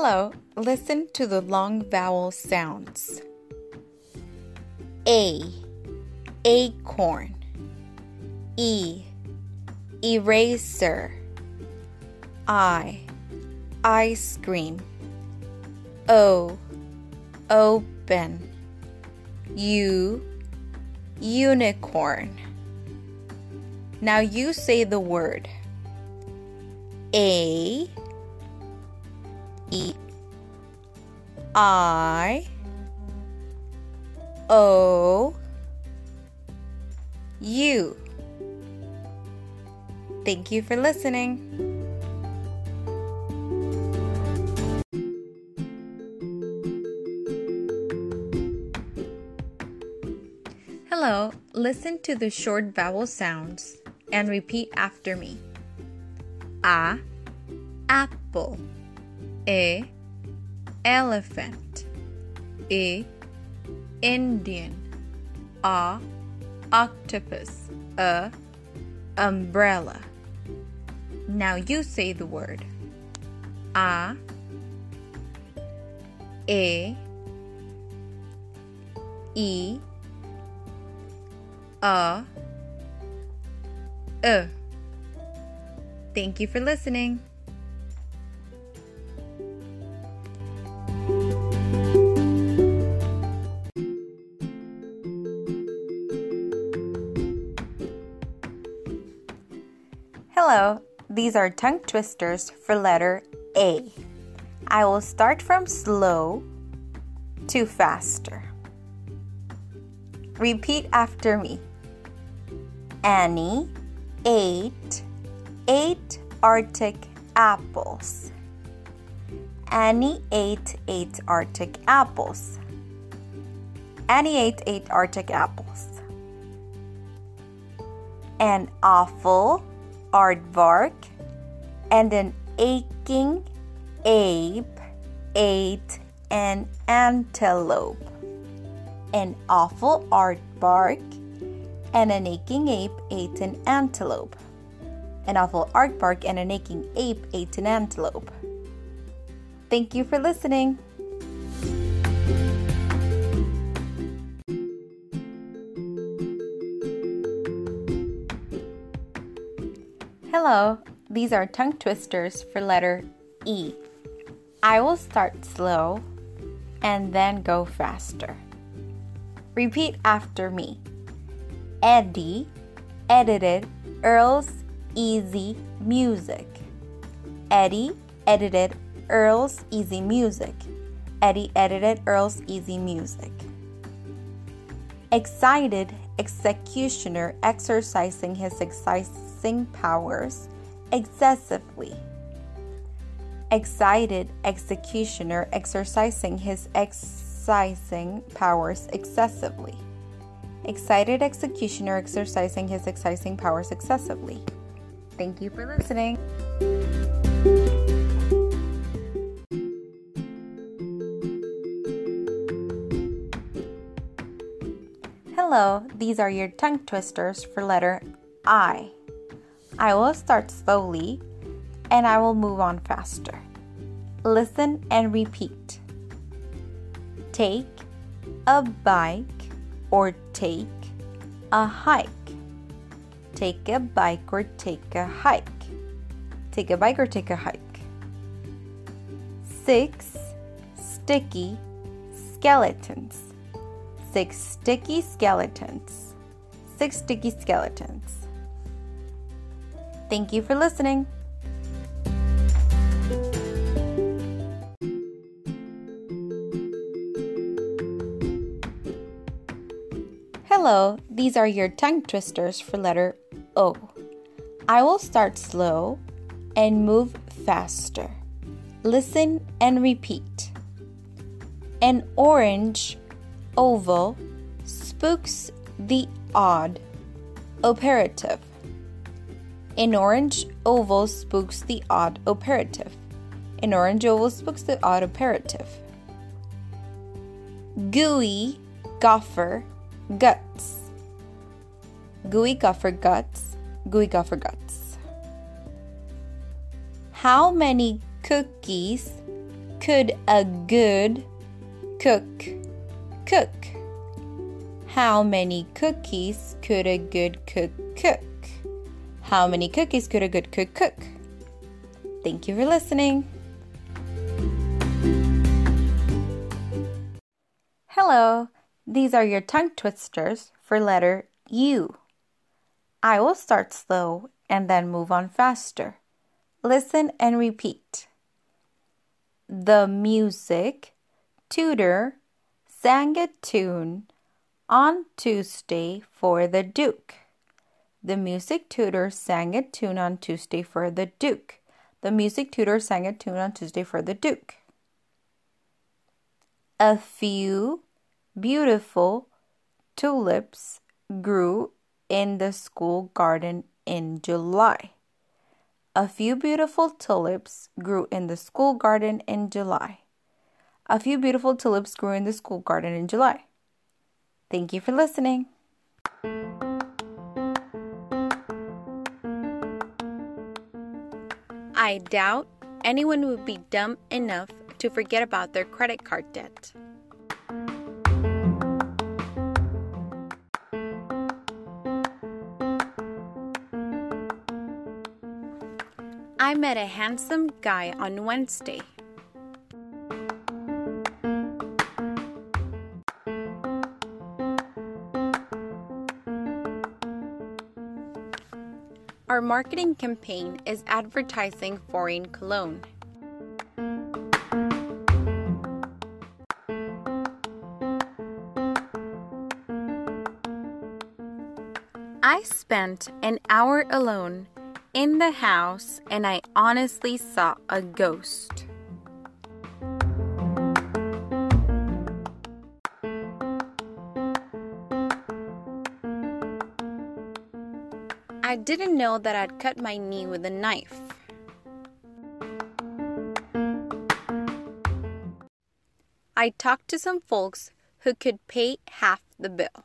Hello, listen to the long vowel sounds. A, acorn. E, eraser. I, ice cream. O, open. U, unicorn. Now you say the word. A, E, I, O, U. Thank you for listening. Hello, listen to the short vowel sounds and repeat after me. A, apple. E, elephant. A. Indian. A, octopus. A, umbrella. Now you say the word. A, E, E, A, E. Thank you for listening. Hello, these are tongue twisters for letter A. I will start from slow to faster. Repeat after me. Annie ate eight Arctic apples. Annie ate eight Arctic apples. Annie ate eight Arctic apples. An awful aardvark and an aching ape ate an antelope. An awful aardvark and an aching ape ate an antelope. An awful aardvark and an aching ape ate an antelope. Thank you for listening. These are tongue twisters for letter E. I will start slow and then go faster. Repeat after me. Eddie edited Earl's Easy Music. Eddie edited Earl's Easy Music. Eddie edited Earl's Easy Music. Excited executioner exercising his exciting powers excessively. Excited executioner exercising his excising powers excessively. Excited executioner exercising his excising powers excessively. Thank you for listening. Hello, these are your tongue twisters for letter I. I will start slowly and I will move on faster. Listen and repeat. Take a bike or take a hike. Take a bike or take a hike. Take a bike or take a hike. Six sticky skeletons. Six sticky skeletons. Six sticky skeletons. Thank you for listening. Hello, these are your tongue twisters for letter O. I will start slow and move faster. Listen and repeat. An orange oval spooks the odd operative. An orange oval spooks the odd operative. An orange oval spooks the odd operative. Gooey gopher guts. Gooey gopher guts. Gooey gopher guts. How many cookies could a good cook cook? How many cookies could a good cook cook? How many cookies could a good cook cook? Thank you for listening. Hello, these are your tongue twisters for letter U. I will start slow and then move on faster. Listen and repeat. The music tutor sang a tune on Tuesday for the Duke. The music tutor sang a tune on Tuesday for the Duke. The music tutor sang a tune on Tuesday for the Duke. A few beautiful tulips grew in the school garden in July. A few beautiful tulips grew in the school garden in July. A few beautiful tulips grew in the school garden in July. Thank you for listening. I doubt anyone would be dumb enough to forget about their credit card debt. I met a handsome guy on Wednesday. Our marketing campaign is advertising foreign cologne. I spent an hour alone in the house and I honestly saw a ghost. I didn't know that I'd cut my knee with a knife. I talked to some folks who could pay half the bill.